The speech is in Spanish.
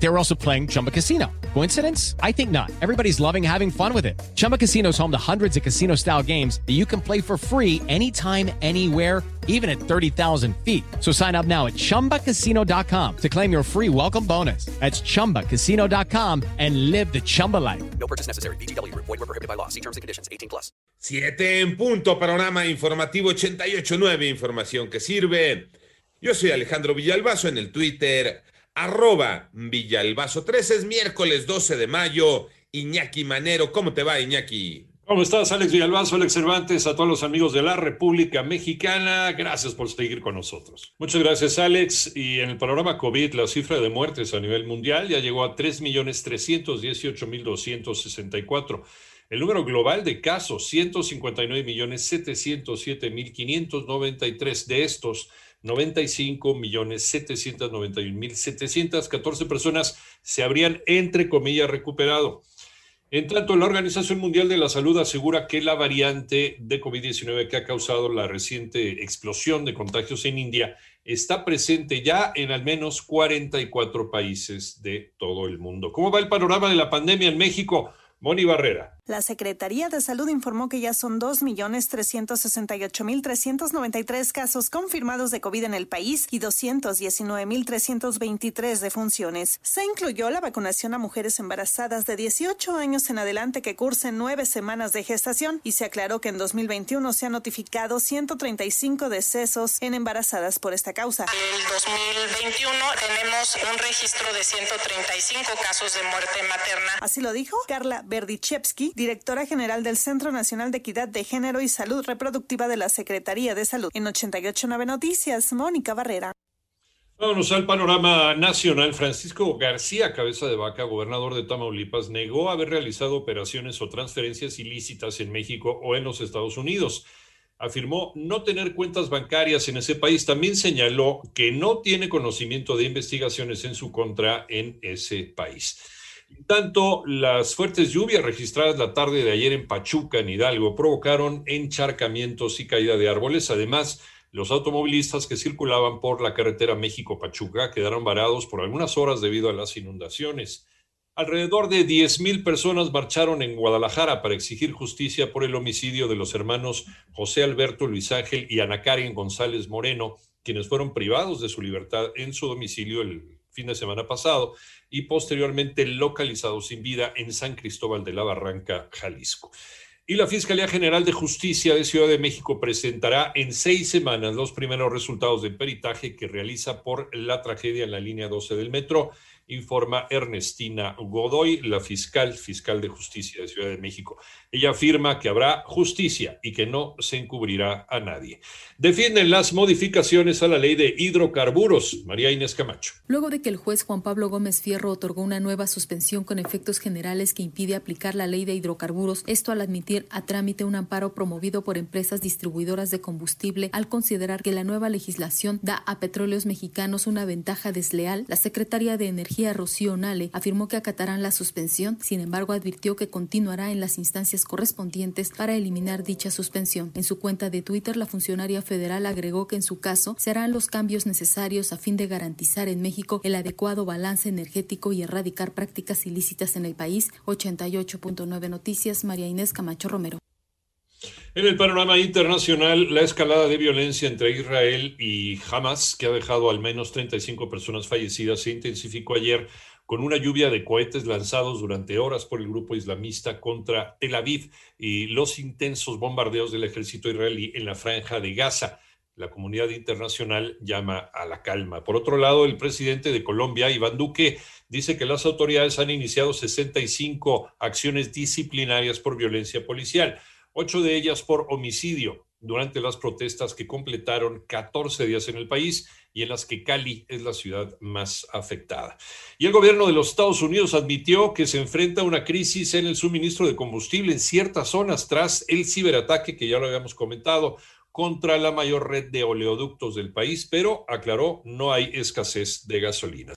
They were also playing Chumba Casino. Coincidence? I think not. Everybody's loving having fun with it. Chumba Casino is home to hundreds of casino style games that you can play for free anytime, anywhere, even at 30,000 feet. So sign up now at chumbacasino.com to claim your free welcome bonus. That's chumbacasino.com and live the Chumba life. No purchase necessary. BGW. Void were prohibited by law. See terms and conditions. 18 plus. Siete en punto, panorama informativo 88.9, información que sirve. Yo soy Alejandro Villalbazo en el Twitter, arroba Villalbazo 13, es miércoles 12 de mayo. Iñaki Manero, ¿cómo te va, Iñaki? ¿Cómo estás, Alex Villalbazo, Alex Cervantes, a todos los amigos de la República Mexicana? Gracias por seguir con nosotros. Muchas gracias, Alex. Y en el panorama COVID, la cifra de muertes a nivel mundial ya llegó a 3.318.264. El número global de casos, 159.707.593. De estos, 95.791.714 personas se habrían, entre comillas, recuperado. En tanto, la Organización Mundial de la Salud asegura que la variante de COVID-19 que ha causado la reciente explosión de contagios en India está presente ya en al menos 44 países de todo el mundo. ¿Cómo va el panorama de la pandemia en México? Moni Barrera. La Secretaría de Salud informó que ya son 2.368.393 casos confirmados de COVID en el país y 219.323 defunciones. Se incluyó la vacunación a mujeres embarazadas de 18 años en adelante que cursen nueve semanas de gestación y se aclaró que en 2021 se han notificado 135 decesos en embarazadas por esta causa. En el 2021 tenemos un registro de 135 casos de muerte materna. Así lo dijo Carla Berdichevsky, directora general del Centro Nacional de Equidad de Género y Salud Reproductiva de la Secretaría de Salud. En 889 Noticias, Mónica Barrera. Vámonos al panorama nacional. Francisco García, cabeza de vaca, gobernador de Tamaulipas, negó haber realizado operaciones o transferencias ilícitas en México o en los Estados Unidos. Afirmó no tener cuentas bancarias en ese país. También señaló que no tiene conocimiento de investigaciones en su contra en ese país. Tanto las fuertes lluvias registradas la tarde de ayer en Pachuca, en Hidalgo, provocaron encharcamientos y caída de árboles. Además, los automovilistas que circulaban por la carretera México-Pachuca quedaron varados por algunas horas debido a las inundaciones. Alrededor de 10.000 personas marcharon en Guadalajara para exigir justicia por el homicidio de los hermanos José Alberto Luis Ángel y Ana Karen González Moreno, quienes fueron privados de su libertad en su domicilio el fin de semana pasado y posteriormente localizados sin vida en San Cristóbal de la Barranca, Jalisco. Y la Fiscalía General de Justicia de Ciudad de México presentará en seis semanas los primeros resultados del peritaje que realiza por la tragedia en la línea 12 del metro informa Ernestina Godoy, la fiscal, fiscal de justicia de Ciudad de México. Ella afirma que habrá justicia y que no se encubrirá a nadie. Defienden las modificaciones a la ley de hidrocarburos. María Inés Camacho. Luego de que el juez Juan Pablo Gómez Fierro otorgó una nueva suspensión con efectos generales que impide aplicar la ley de hidrocarburos, esto al admitir a trámite un amparo promovido por empresas distribuidoras de combustible al considerar que la nueva legislación da a petróleos mexicanos una ventaja desleal, la secretaria de Energía Rocío Nale afirmó que acatarán la suspensión, sin embargo advirtió que continuará en las instancias correspondientes para eliminar dicha suspensión. En su cuenta de Twitter, la funcionaria federal agregó que en su caso se harán los cambios necesarios a fin de garantizar en México el adecuado balance energético y erradicar prácticas ilícitas en el país. 88.9 Noticias, María Inés Camacho Romero. En el panorama internacional, la escalada de violencia entre Israel y Hamas, que ha dejado al menos 35 personas fallecidas, se intensificó ayer con una lluvia de cohetes lanzados durante horas por el grupo islamista contra Tel Aviv y los intensos bombardeos del ejército israelí en la franja de Gaza. La comunidad internacional llama a la calma. Por otro lado, el presidente de Colombia, Iván Duque, dice que las autoridades han iniciado 65 acciones disciplinarias por violencia policial ocho de ellas por homicidio durante las protestas que completaron 14 días en el país y en las que Cali es la ciudad más afectada. Y el gobierno de los Estados Unidos admitió que se enfrenta a una crisis en el suministro de combustible en ciertas zonas tras el ciberataque que ya lo habíamos comentado contra la mayor red de oleoductos del país, pero aclaró no hay escasez de gasolina.